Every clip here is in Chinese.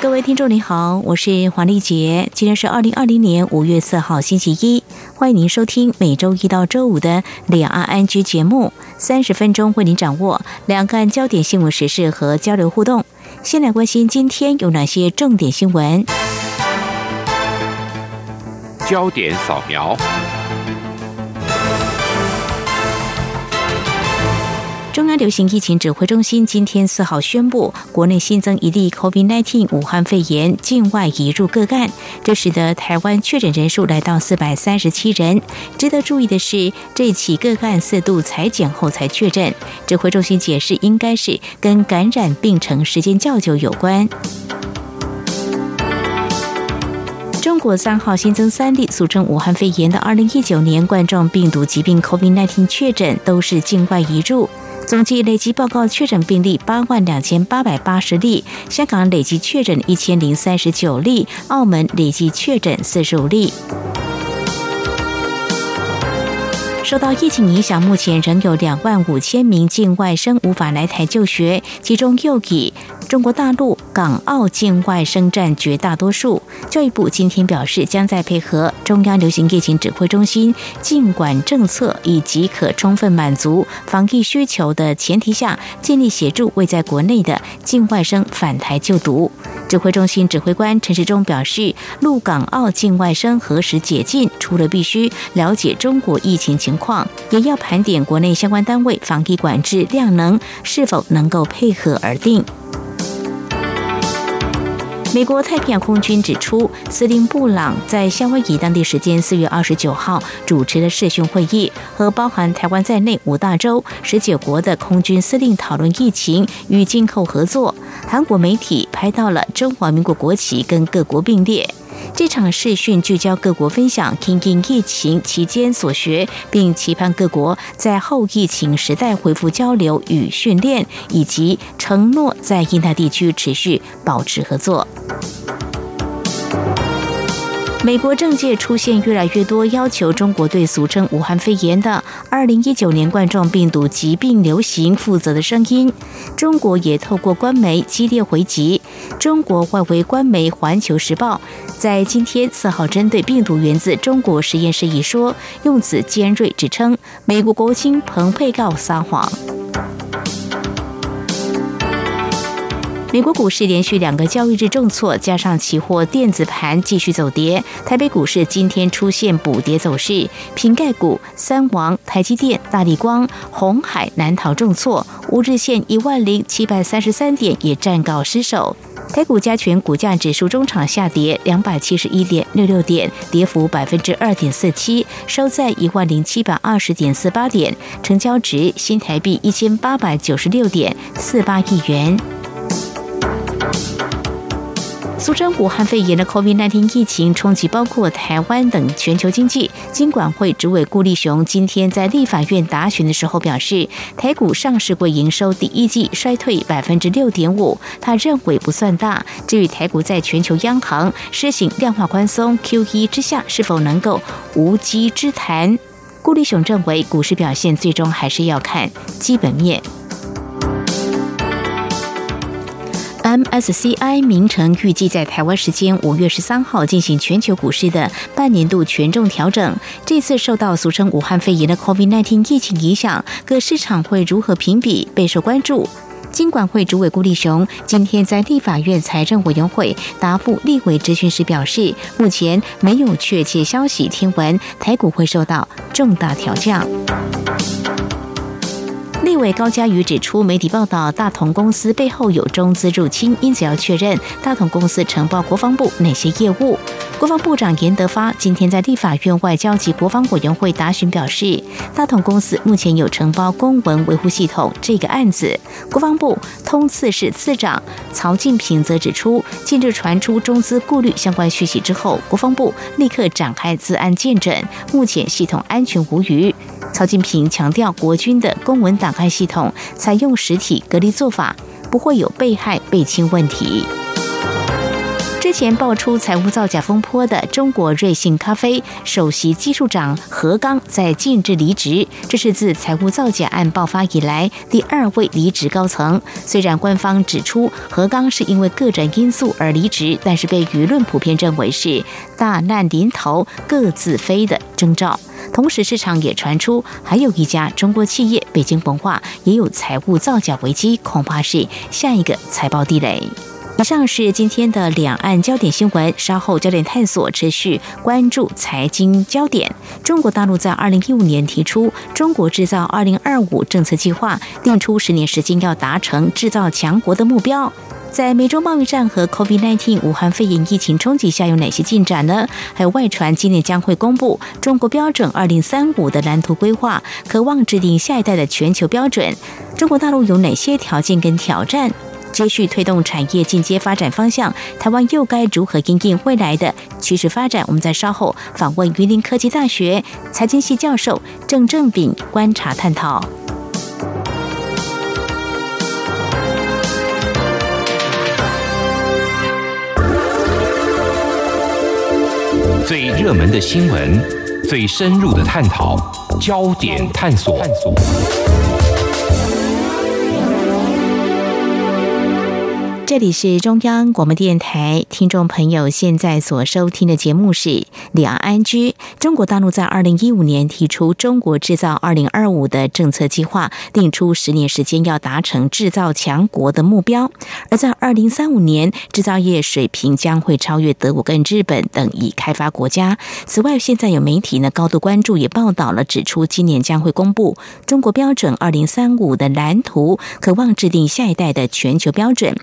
各位听众您好，我是黄丽杰，今天是二零二零年五月四号星期一，欢迎您收听每周一到周五的两岸安居节目，三十分钟为您掌握两岸焦点新闻时事和交流互动。先来关心今天有哪些重点新闻？焦点扫描。中央流行疫情指挥中心今天四号宣布，国内新增一例 COVID-19 武汉肺炎境外移入个案，这使得台湾确诊人数来到四百三十七人。值得注意的是，这起个案四度裁剪后才确诊。指挥中心解释，应该是跟感染病程时间较久有关。中国三号新增三例俗称武汉肺炎的二零一九年冠状病毒疾病 COVID-19 确诊，都是境外移入。总计累计报告确诊病例八万两千八百八十例，香港累计确诊一千零三十九例，澳门累计确诊四十五例。受到疫情影响，目前仍有两万五千名境外生无法来台就学，其中又以中国大陆、港澳境外生占绝大多数。教育部今天表示，将在配合中央流行疫情指挥中心禁管政策以及可充分满足防疫需求的前提下，尽力协助未在国内的境外生返台就读。指挥中心指挥官陈时中表示，陆港澳境外生何时解禁，除了必须了解中国疫情情况，也要盘点国内相关单位防疫管制量能是否能够配合而定。美国太平洋空军指出，司令布朗在夏威夷当地时间四月二十九号主持了视讯会议，和包含台湾在内五大洲十九国的空军司令讨论疫情与今后合作。韩国媒体拍到了中华民国国旗跟各国并列。这场视讯聚焦各国分享因应疫情期间所学，并期盼各国在后疫情时代恢复交流与训练，以及承诺在印太地区持续保持合作。美国政界出现越来越多要求中国对俗称武汉肺炎的二零一九年冠状病毒疾病流行负责的声音。中国也透过官媒激烈回击。中国外围官媒《环球时报》在今天四号针对病毒源自中国实验室一说，用词尖锐，指称美国国务卿蓬佩奥撒谎。美国股市连续两个交易日重挫，加上期货电子盘继续走跌，台北股市今天出现补跌走势。瓶盖股三王、台积电、大力光、红海、南逃重挫，五日线一万零七百三十三点也暂告失守。台股加权股价指数中场下跌两百七十一点六六点，跌幅百分之二点四七，收在一万零七百二十点四八点，成交值新台币一千八百九十六点四八亿元。俗称武汉肺炎的 COVID-19 疫情冲击包括台湾等全球经济。金管会主委顾立雄今天在立法院答询的时候表示，台股上市柜营收第一季衰退百分之六点五，他认为不算大。至于台股在全球央行施行量化宽松 QE 之下是否能够无稽之谈，顾立雄认为股市表现最终还是要看基本面。MSCI 名城预计在台湾时间五月十三号进行全球股市的半年度权重调整。这次受到俗称武汉肺炎的 COVID-19 疫情影响，各市场会如何评比备受关注。金管会主委顾立雄今天在立法院财政委员会答复立委质询时表示，目前没有确切消息听闻台股会受到重大调降。立委高嘉瑜指出，媒体报道大同公司背后有中资入侵，因此要确认大同公司承包国防部哪些业务。国防部长严德发今天在立法院外交及国防委员会答询表示，大同公司目前有承包公文维护系统这个案子。国防部通次室次长曹进平则指出，近日传出中资顾虑相关讯息之后，国防部立刻展开自案鉴诊，目前系统安全无虞。曹进平强调，国军的公文打开系统采用实体隔离做法，不会有被害被侵问题。之前爆出财务造假风波的中国瑞幸咖啡首席技术长何刚在近日离职，这是自财务造假案爆发以来第二位离职高层。虽然官方指出何刚是因为个人因素而离职，但是被舆论普遍认为是大难临头各自飞的征兆。同时，市场也传出还有一家中国企业北京文化也有财务造假危机，恐怕是下一个财报地雷。以上是今天的两岸焦点新闻，稍后焦点探索持续关注财经焦点。中国大陆在二零一五年提出“中国制造二零二五”政策计划，定出十年时间要达成制造强国的目标。在美洲贸易战和 COVID-19 武汉肺炎疫情冲击下，有哪些进展呢？还有外传今年将会公布中国标准二零三五的蓝图规划，渴望制定下一代的全球标准。中国大陆有哪些条件跟挑战？继续推动产业进阶发展方向，台湾又该如何应应未来的趋势发展？我们在稍后访问云林科技大学财经系教授郑正炳观察探讨。最热门的新闻，最深入的探讨，焦点探索。这里是中央广播电台，听众朋友现在所收听的节目是两岸安居。中国大陆在二零一五年提出“中国制造二零二五”的政策计划，定出十年时间要达成制造强国的目标。而在二零三五年，制造业水平将会超越德国跟日本等已开发国家。此外，现在有媒体呢高度关注，也报道了指出，今年将会公布中国标准二零三五的蓝图，渴望制定下一代的全球标准。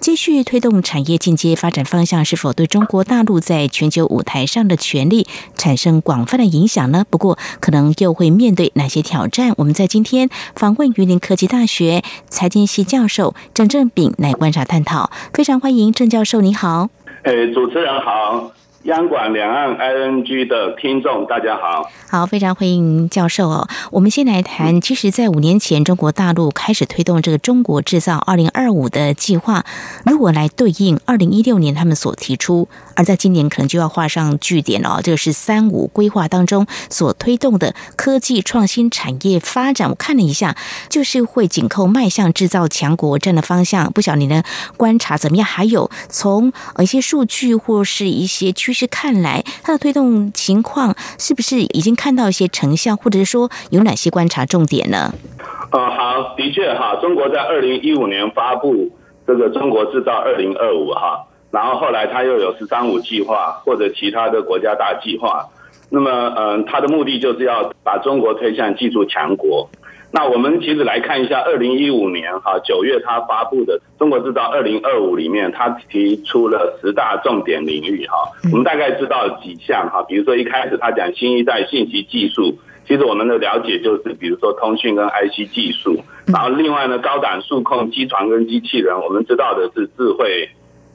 继续推动产业进阶发展方向，是否对中国大陆在全球舞台上的权力产生广泛的影响呢？不过，可能又会面对哪些挑战？我们在今天访问榆林科技大学财经系教授郑正炳来观察探讨。非常欢迎郑教授，你好。诶，主持人好。央广两岸 ING 的听众，大家好，好，非常欢迎教授哦。我们先来谈，其实，在五年前，中国大陆开始推动这个“中国制造二零二五”的计划，如果来对应二零一六年他们所提出，而在今年可能就要画上句点了。这个是“三五”规划当中所推动的科技创新产业发展。我看了一下，就是会紧扣迈向制造强国这样的方向。不晓得你的观察怎么样？还有从一些数据或是一些趋势看来，它的推动情况是不是已经看到一些成效，或者是说有哪些观察重点呢？呃，好，的确哈，中国在二零一五年发布这个中国制造二零二五哈，然后后来它又有“十三五”计划或者其他的国家大计划，那么嗯，它的目的就是要把中国推向技术强国。那我们其实来看一下，二零一五年哈九月他发布的《中国制造二零二五》里面，他提出了十大重点领域哈。我们大概知道几项哈，比如说一开始他讲新一代信息技术，其实我们的了解就是，比如说通讯跟 IC 技术。然后另外呢，高档数控机床跟机器人，我们知道的是智慧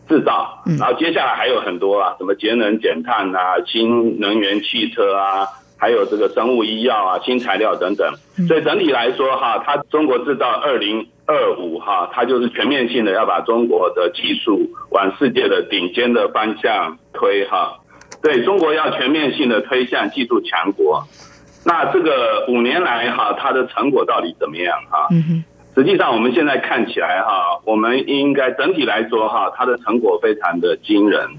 制造。然后接下来还有很多啊，什么节能减碳啊，新能源汽车啊。还有这个生物医药啊、新材料等等，所以整体来说哈，它中国制造二零二五哈，它就是全面性的要把中国的技术往世界的顶尖的方向推哈。对中国要全面性的推向技术强国，那这个五年来哈，它的成果到底怎么样哈？实际上我们现在看起来哈，我们应该整体来说哈，它的成果非常的惊人。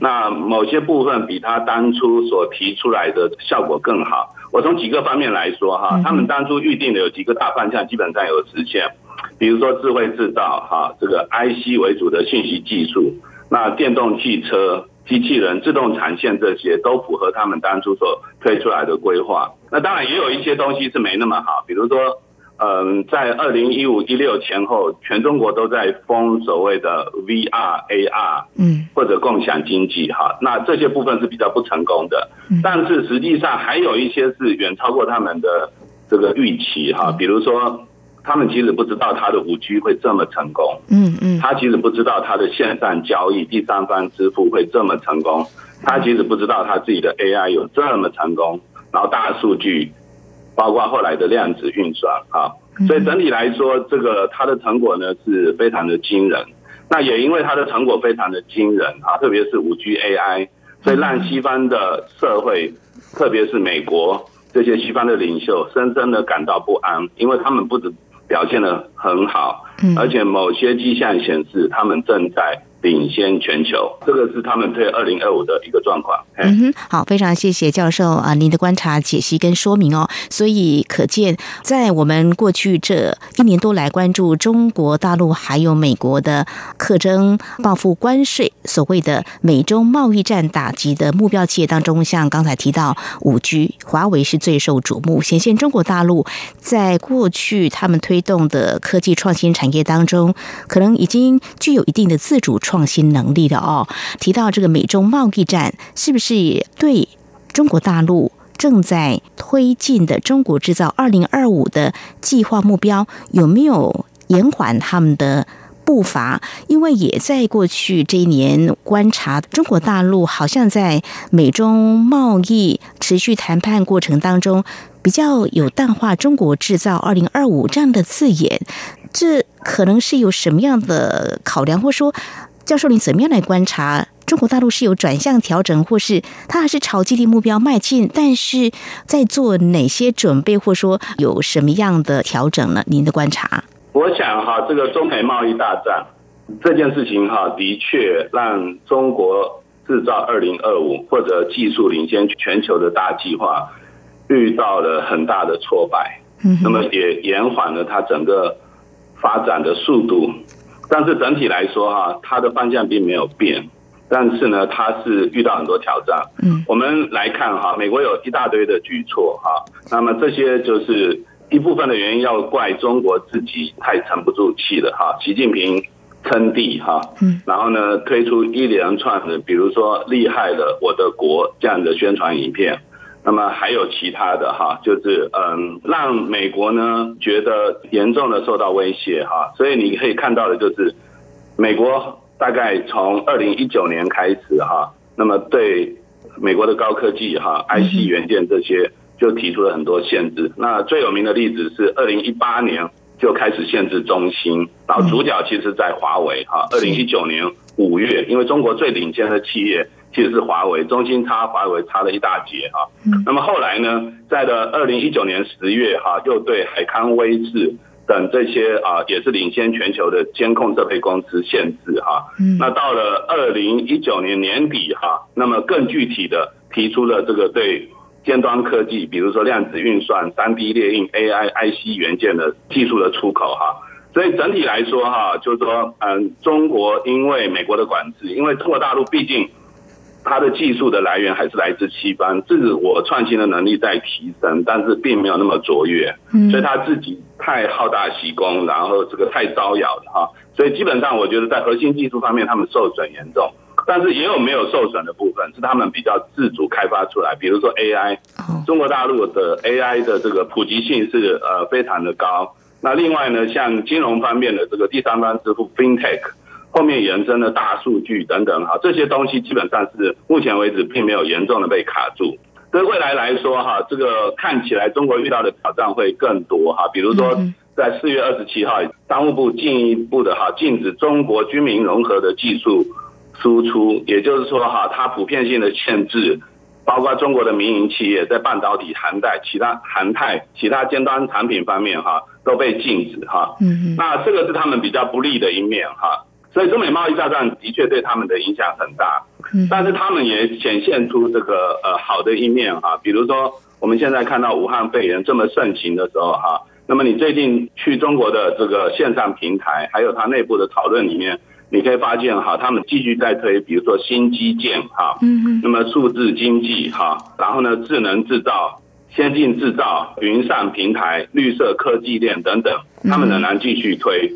那某些部分比他当初所提出来的效果更好。我从几个方面来说哈，他们当初预定的有几个大方向，基本上有实现。比如说智慧制造哈，这个 IC 为主的信息技术，那电动汽车、机器人、自动产线这些都符合他们当初所推出来的规划。那当然也有一些东西是没那么好，比如说嗯，在二零一五一六前后，全中国都在封所谓的 VR、AR，嗯，或者共享经济哈。那这些部分是比较不成功的，但是实际上还有一些是远超过他们的这个预期哈。比如说，他们其实不知道他的五 G 会这么成功，嗯嗯，他其实不知道他的线上交易、第三方支付会这么成功，他其实不知道他自己的 AI 有这么成功，然后大数据。包括后来的量子运算啊，所以整体来说，这个它的成果呢是非常的惊人。那也因为它的成果非常的惊人啊，特别是五 G AI，所以让西方的社会，特别是美国这些西方的领袖，深深的感到不安，因为他们不止表现的很好，而且某些迹象显示他们正在。领先全球，这个是他们对二零二五的一个状况。嗯哼，好，非常谢谢教授啊，您的观察、解析跟说明哦。所以可见，在我们过去这一年多来关注中国大陆还有美国的课征报复关税，所谓的美中贸易战打击的目标企业当中，像刚才提到五 G，华为是最受瞩目，显现中国大陆在过去他们推动的科技创新产业当中，可能已经具有一定的自主创。创新能力的哦，提到这个美中贸易战，是不是对中国大陆正在推进的“中国制造二零二五”的计划目标有没有延缓他们的步伐？因为也在过去这一年观察，中国大陆好像在美中贸易持续谈判过程当中，比较有淡化“中国制造二零二五”这样的字眼，这可能是有什么样的考量，或说？教授，你怎么样来观察中国大陆是有转向调整，或是它还是朝基地目标迈进？但是在做哪些准备，或说有什么样的调整呢？您的观察？我想哈，这个中美贸易大战这件事情哈，的确让中国制造二零二五或者技术领先全球的大计划遇到了很大的挫败，那么也延缓了它整个发展的速度。但是整体来说哈，它的方向并没有变，但是呢，它是遇到很多挑战。嗯，我们来看哈，美国有一大堆的举措哈，那么这些就是一部分的原因要怪中国自己太沉不住气了哈。习近平称帝哈，嗯，然后呢推出一连串的，比如说厉害的我的国这样的宣传影片。那么还有其他的哈，就是嗯，让美国呢觉得严重的受到威胁哈，所以你可以看到的就是，美国大概从二零一九年开始哈，那么对美国的高科技哈，IC 元件这些就提出了很多限制。那最有名的例子是二零一八年就开始限制中兴，然后主角其实在华为哈，二零一九年五月，因为中国最领先的企业。其实是华为，中兴差华为差了一大截哈。那么后来呢，在的二零一九年十月哈，又对海康威视等这些啊，也是领先全球的监控设备公司限制哈。那到了二零一九年年底哈，那么更具体的提出了这个对尖端科技，比如说量子运算、三 D 列印、AI、IC 元件的技术的出口哈。所以整体来说哈，就是说嗯，中国因为美国的管制，因为中国大陆毕竟。它的技术的来源还是来自西方，自我创新的能力在提升，但是并没有那么卓越，所以他自己太好大喜功，然后这个太招摇了哈，所以基本上我觉得在核心技术方面他们受损严重，但是也有没有受损的部分，是他们比较自主开发出来，比如说 AI，中国大陆的 AI 的这个普及性是呃非常的高，那另外呢，像金融方面的这个第三方支付 FinTech。后面延伸的大数据等等哈，这些东西基本上是目前为止并没有严重的被卡住。对未来来说哈，这个看起来中国遇到的挑战会更多哈。比如说在四月二十七号，商务部进一步的哈禁止中国军民融合的技术输出，也就是说哈，它普遍性的限制，包括中国的民营企业在半导体、涵带、其他涵泰、其他尖端产品方面哈都被禁止哈。嗯那这个是他们比较不利的一面哈。所以中美贸易大战的确对他们的影响很大，但是他们也显现出这个呃好的一面哈，比如说我们现在看到武汉肺炎这么盛行的时候哈，那么你最近去中国的这个线上平台，还有它内部的讨论里面，你可以发现哈，他们继续在推，比如说新基建哈，嗯嗯，那么数字经济哈，然后呢智能制造、先进制造、云上平台、绿色科技链等等，他们仍然继续推，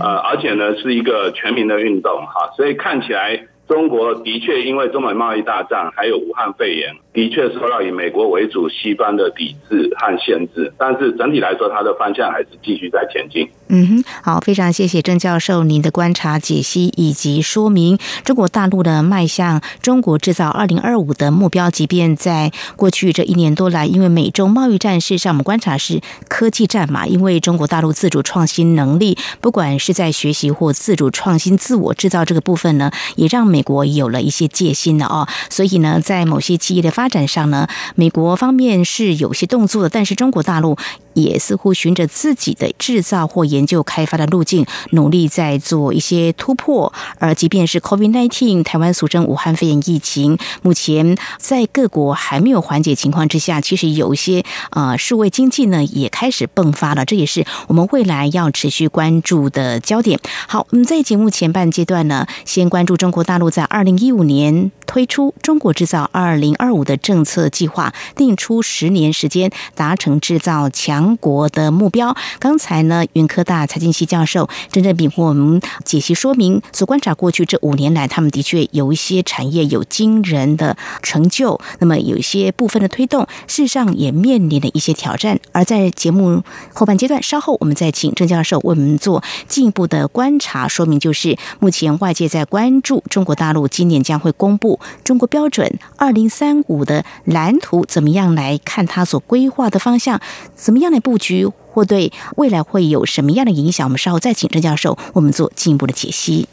呃，而且呢是一个全民的运动哈，所以看起来中国的确因为中美贸易大战还有武汉肺炎。的确受到以美国为主西方的抵制和限制，但是整体来说，它的方向还是继续在前进。嗯哼，好，非常谢谢郑教授您的观察、解析以及说明。中国大陆的迈向中国制造二零二五的目标，即便在过去这一年多来，因为美中贸易战，事实上我们观察是科技战嘛，因为中国大陆自主创新能力，不管是在学习或自主创新、自我制造这个部分呢，也让美国有了一些戒心了哦。所以呢，在某些企业的发展上呢，美国方面是有些动作的，但是中国大陆也似乎循着自己的制造或研究开发的路径，努力在做一些突破。而即便是 COVID-19，台湾俗称武汉肺炎疫情，目前在各国还没有缓解情况之下，其实有一些啊数位经济呢也开始迸发了，这也是我们未来要持续关注的焦点。好，我们在节目前半阶段呢，先关注中国大陆在二零一五年推出“中国制造二零二五”的。政策计划定出十年时间达成制造强国的目标。刚才呢，云科大财经系教授郑正炳为我们解析说明，所观察过去这五年来，他们的确有一些产业有惊人的成就，那么有一些部分的推动，事实上也面临了一些挑战。而在节目后半阶段，稍后我们再请郑教授为我们做进一步的观察说明，就是目前外界在关注中国大陆今年将会公布中国标准二零三五。的蓝图怎么样来看？它所规划的方向怎么样的布局，或对未来会有什么样的影响？我们稍后再请郑教授，我们做进一步的解析。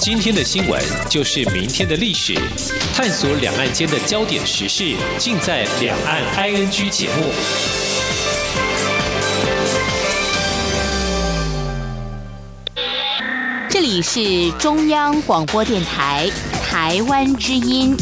今天的新闻就是明天的历史，探索两岸间的焦点时事，尽在《两岸 ING》节目。你是中央广播电台台湾之音。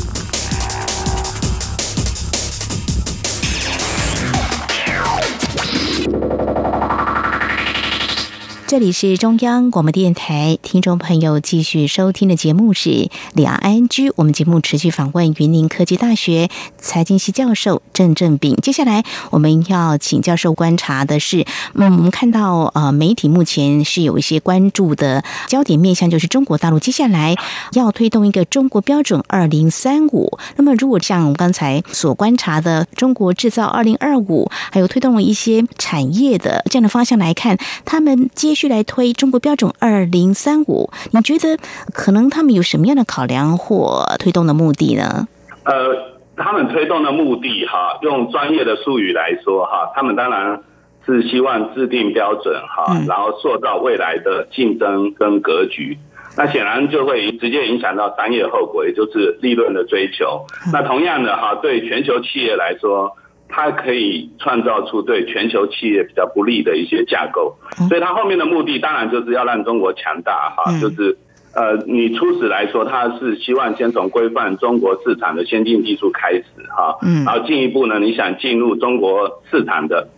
这里是中央广播电台，听众朋友继续收听的节目是两岸 G。我们节目持续访问云林科技大学财经系教授郑正炳。接下来我们要请教授观察的是，嗯，我们看到呃，媒体目前是有一些关注的焦点面向，就是中国大陆接下来要推动一个中国标准二零三五。那么，如果像我们刚才所观察的中国制造二零二五，还有推动了一些产业的这样的方向来看，他们接续来推中国标准二零三五，你觉得可能他们有什么样的考量或推动的目的呢？呃，他们推动的目的哈，用专业的术语来说哈，他们当然是希望制定标准哈，然后塑造未来的竞争跟格局。那显然就会直接影响到商业后果，也就是利润的追求。那同样的哈，对全球企业来说。它可以创造出对全球企业比较不利的一些架构，所以它后面的目的当然就是要让中国强大哈，就是呃，你初始来说，它是希望先从规范中国市场的先进技术开始哈，然后进一步呢，你想进入中国市场的，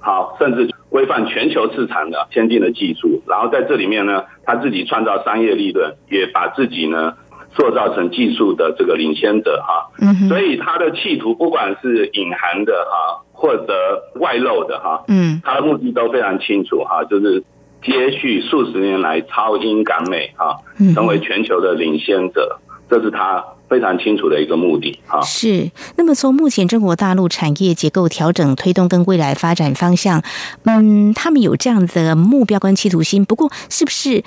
好，甚至规范全球市场的先进的技术，然后在这里面呢，他自己创造商业利润，也把自己呢。塑造成技术的这个领先者哈，所以他的企图不管是隐含的哈，或者外露的哈，嗯，他的目的都非常清楚哈，就是接续数十年来超英赶美哈，成为全球的领先者，这是他非常清楚的一个目的哈。是，那么从目前中国大陆产业结构调整推动跟未来发展方向，嗯，他们有这样的目标跟企图心，不过是不是？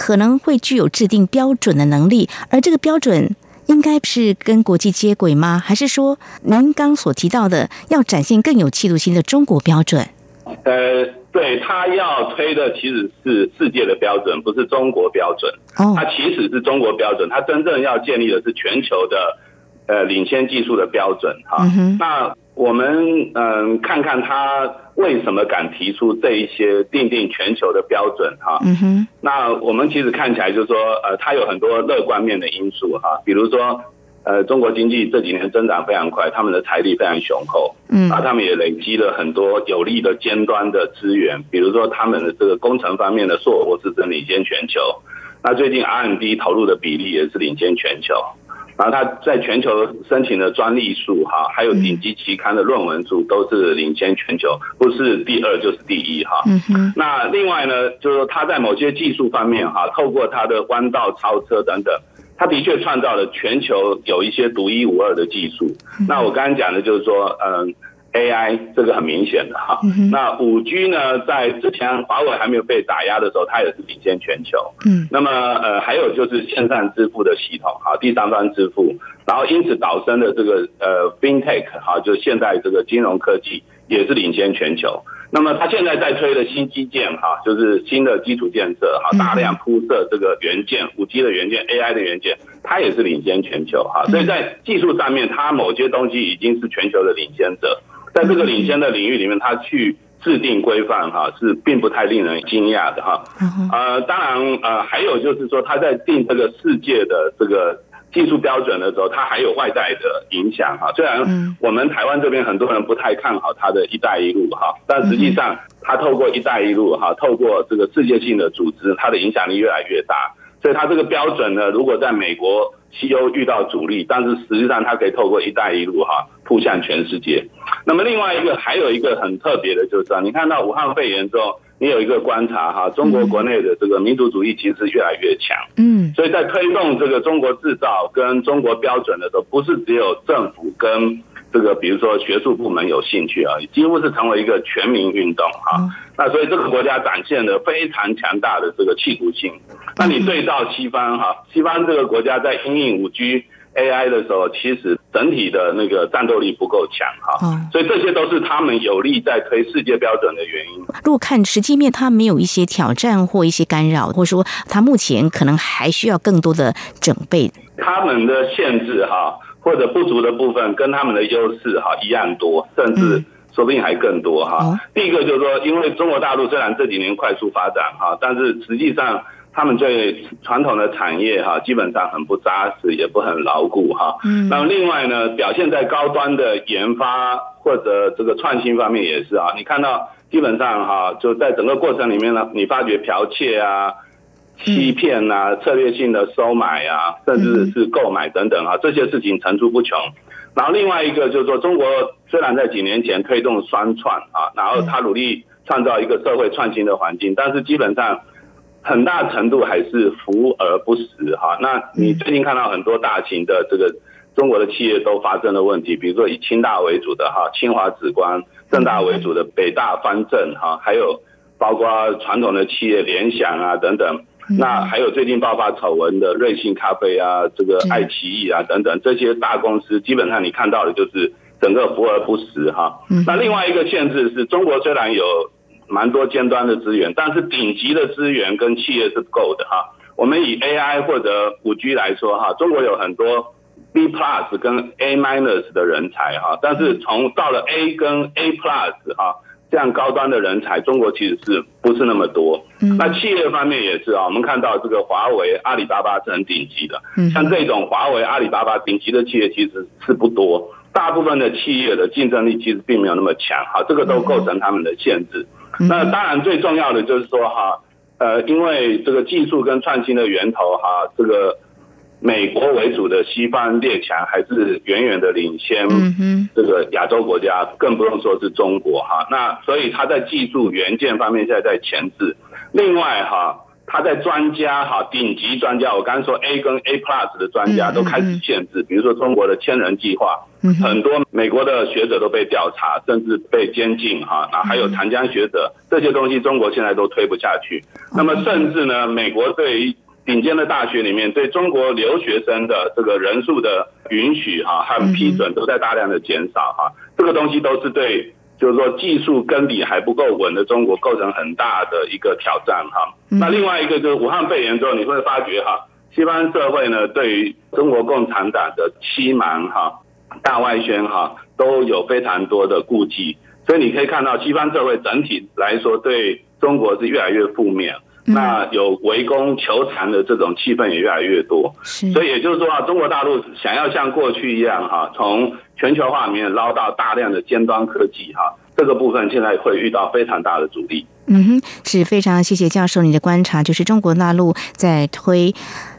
可能会具有制定标准的能力，而这个标准应该是跟国际接轨吗？还是说您刚所提到的要展现更有企图心的中国标准？呃，对他要推的其实是世界的标准，不是中国标准。哦，它其实是中国标准，它真正要建立的是全球的呃领先技术的标准。哈，那我们嗯看看他。为什么敢提出这一些定定全球的标准？哈，嗯哼，那我们其实看起来就是说，呃，它有很多乐观面的因素哈，比如说，呃，中国经济这几年增长非常快，他们的财力非常雄厚，嗯，啊，他们也累积了很多有利的尖端的资源，比如说他们的这个工程方面的硕博士真领先全球，那最近 R&D 投入的比例也是领先全球。然后他在全球申请的专利数哈，还有顶级期刊的论文数都是领先全球，不是第二就是第一哈。那另外呢，就是说它在某些技术方面哈，透过他的弯道超车等等，他的确创造了全球有一些独一无二的技术。那我刚刚讲的就是说，嗯。AI 这个很明显的哈，那五 G 呢，在之前华为还没有被打压的时候，它也是领先全球。嗯，那么呃，还有就是线上支付的系统，哈，第三方支付，然后因此导生的这个呃 FinTech 哈，就现在这个金融科技也是领先全球。那么它现在在推的新基建哈，就是新的基础建设哈，大量铺设这个元件，五 G 的元件，AI 的元件，它也是领先全球哈。所以在技术上面，它某些东西已经是全球的领先者。在这个领先的领域里面，他去制定规范哈，是并不太令人惊讶的哈。呃，当然呃，还有就是说，他在定这个世界的这个技术标准的时候，他还有外在的影响哈。虽然我们台湾这边很多人不太看好他的一带一路哈，但实际上他透过一带一路哈，透过这个世界性的组织，它的影响力越来越大。所以它这个标准呢，如果在美国。西欧遇到阻力，但是实际上它可以透过“一带一路”哈扑向全世界。那么另外一个还有一个很特别的就是，你看到武汉肺炎之后，你有一个观察哈，中国国内的这个民族主义其实越来越强。嗯，所以在推动这个中国制造跟中国标准的时候，不是只有政府跟。这个比如说学术部门有兴趣啊，几乎是成为一个全民运动哈。那所以这个国家展现了非常强大的这个气度性。那你对照西方哈，西方这个国家在应用五 G AI 的时候，其实整体的那个战斗力不够强哈。所以这些都是他们有力在推世界标准的原因。如果看实际面，它没有一些挑战或一些干扰，或者说它目前可能还需要更多的准备。他们的限制哈。或者不足的部分跟他们的优势哈一样多，甚至说不定还更多哈。第一个就是说，因为中国大陆虽然这几年快速发展哈，但是实际上他们对传统的产业哈基本上很不扎实，也不很牢固哈。嗯。那么另外呢，表现在高端的研发或者这个创新方面也是啊。你看到基本上哈就在整个过程里面呢，你发觉剽窃啊。欺骗啊，策略性的收买啊，甚至是购买等等啊，这些事情层出不穷。然后另外一个就是说，中国虽然在几年前推动双创啊，然后他努力创造一个社会创新的环境，但是基本上很大程度还是浮而不实哈。那你最近看到很多大型的这个中国的企业都发生了问题，比如说以清大为主的哈清华紫光，正大为主的北大方正哈，还有包括传统的企业联想啊等等。那还有最近爆发丑闻的瑞幸咖啡啊，这个爱奇艺啊等等这些大公司，基本上你看到的就是整个浮而不实哈。那另外一个限制是中国虽然有蛮多尖端的资源，但是顶级的资源跟企业是不够的哈。我们以 AI 或者五 G 来说哈，中国有很多 B plus 跟 A minus 的人才哈，但是从到了 A 跟 A plus 哈。这样高端的人才，中国其实是不是那么多？那企业方面也是啊，我们看到这个华为、阿里巴巴是很顶级的。像这种华为、阿里巴巴顶级的企业其实是不多，大部分的企业的竞争力其实并没有那么强。哈，这个都构成他们的限制。那当然最重要的就是说哈，呃，因为这个技术跟创新的源头哈，这个。美国为主的西方列强还是远远的领先这个亚洲国家，更不用说是中国哈。那所以他在技术元件方面现在在前置。另外哈，他在专家哈顶级专家，我刚才说 A 跟 A plus 的专家都开始限制，比如说中国的千人计划，很多美国的学者都被调查，甚至被监禁哈。那还有长江学者这些东西，中国现在都推不下去。那么甚至呢，美国对于顶尖的大学里面，对中国留学生的这个人数的允许哈和批准都在大量的减少哈，这个东西都是对，就是说技术根底还不够稳的中国构成很大的一个挑战哈。那另外一个就是武汉肺炎之后，你会发觉哈，西方社会呢对于中国共产党的欺瞒哈、大外宣哈都有非常多的顾忌，所以你可以看到西方社会整体来说对中国是越来越负面。那有围攻求残的这种气氛也越来越多，所以也就是说啊，中国大陆想要像过去一样哈，从全球化里面捞到大量的尖端科技哈，这个部分现在会遇到非常大的阻力。嗯哼，是非常谢谢教授你的观察，就是中国大陆在推。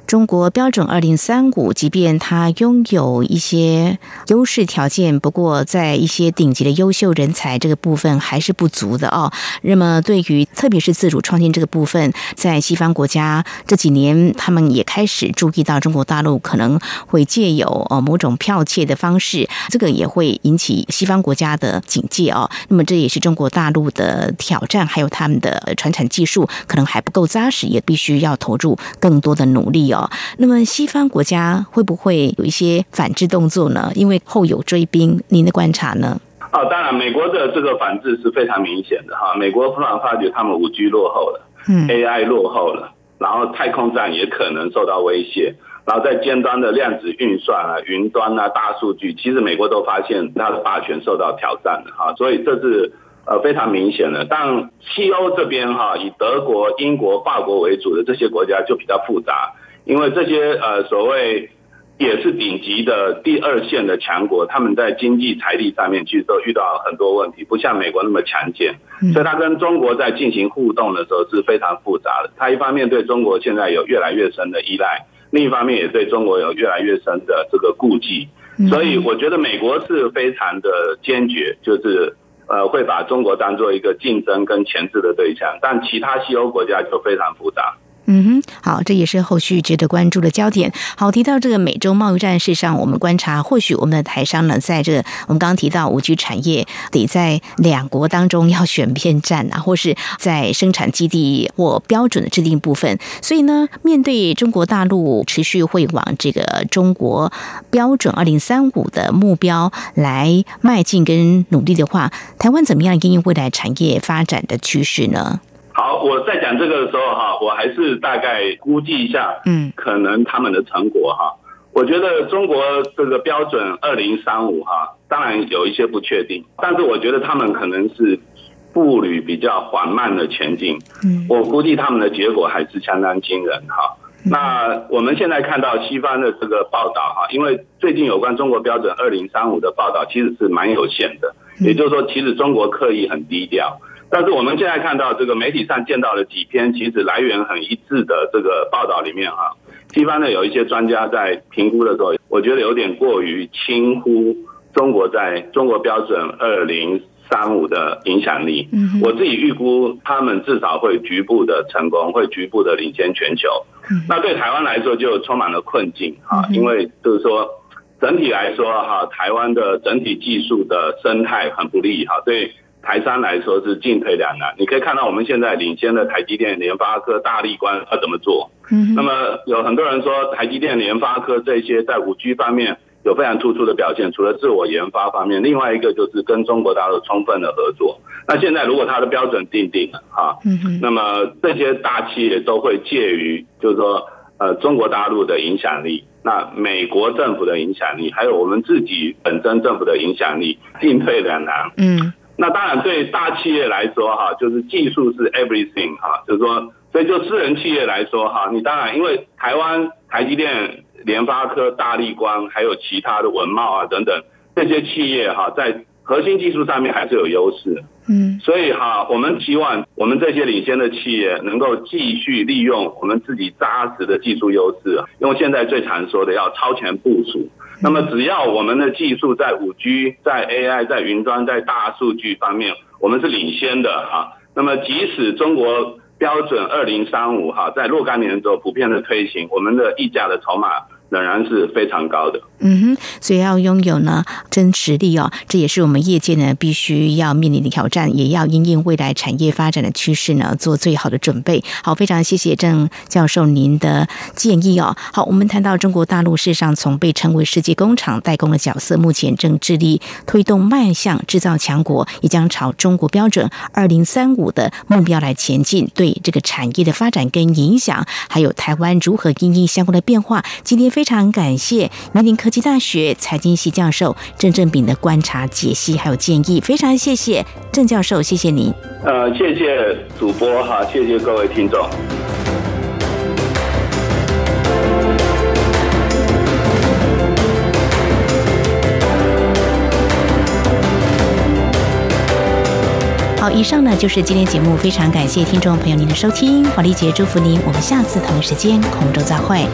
中国标准二零三五，即便它拥有一些优势条件，不过在一些顶级的优秀人才这个部分还是不足的哦。那么，对于特别是自主创新这个部分，在西方国家这几年，他们也开始注意到中国大陆可能会借有呃某种剽窃的方式，这个也会引起西方国家的警戒哦。那么，这也是中国大陆的挑战，还有他们的传产技术可能还不够扎实，也必须要投入更多的努力哦。那么西方国家会不会有一些反制动作呢？因为后有追兵，您的观察呢？哦，当然，美国的这个反制是非常明显的哈。美国突然发觉他们五 G 落后了，嗯，AI 落后了，然后太空站也可能受到威胁，然后在尖端的量子运算啊、云端啊、大数据，其实美国都发现它的霸权受到挑战了哈。所以这是呃非常明显的。但西欧这边哈，以德国、英国、法国为主的这些国家就比较复杂。因为这些呃所谓也是顶级的第二线的强国，他们在经济财力上面其实都遇到很多问题，不像美国那么强健，所以他跟中国在进行互动的时候是非常复杂的。他一方面对中国现在有越来越深的依赖，另一方面也对中国有越来越深的这个顾忌。所以我觉得美国是非常的坚决，就是呃会把中国当做一个竞争跟钳制的对象，但其他西欧国家就非常复杂。嗯哼，好，这也是后续值得关注的焦点。好，提到这个美洲贸易战，事实上我们观察，或许我们的台商呢，在这个我们刚刚提到五 G 产业，得在两国当中要选边站啊，或是在生产基地或标准的制定部分。所以呢，面对中国大陆持续会往这个中国标准二零三五的目标来迈进跟努力的话，台湾怎么样应应未来产业发展的趋势呢？好，我在讲这个的时候哈，我还是大概估计一下，嗯，可能他们的成果哈。我觉得中国这个标准二零三五哈，当然有一些不确定，但是我觉得他们可能是步履比较缓慢的前进。嗯，我估计他们的结果还是相当惊人哈。那我们现在看到西方的这个报道哈，因为最近有关中国标准二零三五的报道其实是蛮有限的，也就是说，其实中国刻意很低调。但是我们现在看到这个媒体上见到的几篇，其实来源很一致的这个报道里面啊，西方的有一些专家在评估的时候，我觉得有点过于轻忽中国在中国标准二零三五的影响力。嗯，我自己预估他们至少会局部的成功，会局部的领先全球。那对台湾来说就充满了困境啊，因为就是说整体来说哈，台湾的整体技术的生态很不利哈，对。台商来说是进退两难，你可以看到我们现在领先的台积电、联发科、大力光要怎么做？嗯，那么有很多人说台积电、联发科这些在五 G 方面有非常突出的表现，除了自我研发方面，另外一个就是跟中国大陆充分的合作。那现在如果它的标准定定了哈，嗯那么这些大企业都会介于就是说呃中国大陆的影响力、那美国政府的影响力，还有我们自己本身政府的影响力，进退两难。嗯。那当然，对大企业来说，哈，就是技术是 everything，哈，就是说，所以就私人企业来说，哈，你当然因为台湾台积电、联发科、大力光，还有其他的文茂啊等等这些企业，哈，在核心技术上面还是有优势，嗯，所以哈，我们希望我们这些领先的企业能够继续利用我们自己扎实的技术优势，用现在最常说的要超前部署。那么，只要我们的技术在五 G、在 AI、在云端、在大数据方面，我们是领先的哈。那么，即使中国标准二零三五哈，在若干年之后普遍的推行，我们的溢价的筹码。仍然是非常高的。嗯哼，所以要拥有呢真实力哦，这也是我们业界呢必须要面临的挑战，也要因应未来产业发展的趋势呢做最好的准备。好，非常谢谢郑教授您的建议哦。好，我们谈到中国大陆事实上从被称为世界工厂代工的角色，目前正致力推动迈向制造强国，也将朝中国标准二零三五的目标来前进。对这个产业的发展跟影响，还有台湾如何因应相关的变化，今天。非常感谢云林科技大学财经系教授郑正炳的观察、解析还有建议，非常谢谢郑教授，谢谢您。呃，谢谢主播哈，谢谢各位听众。好，好，以上呢就是今天节目，非常感谢听众朋友您的收听，华丽姐祝福您，我们下次同一时间空中再会。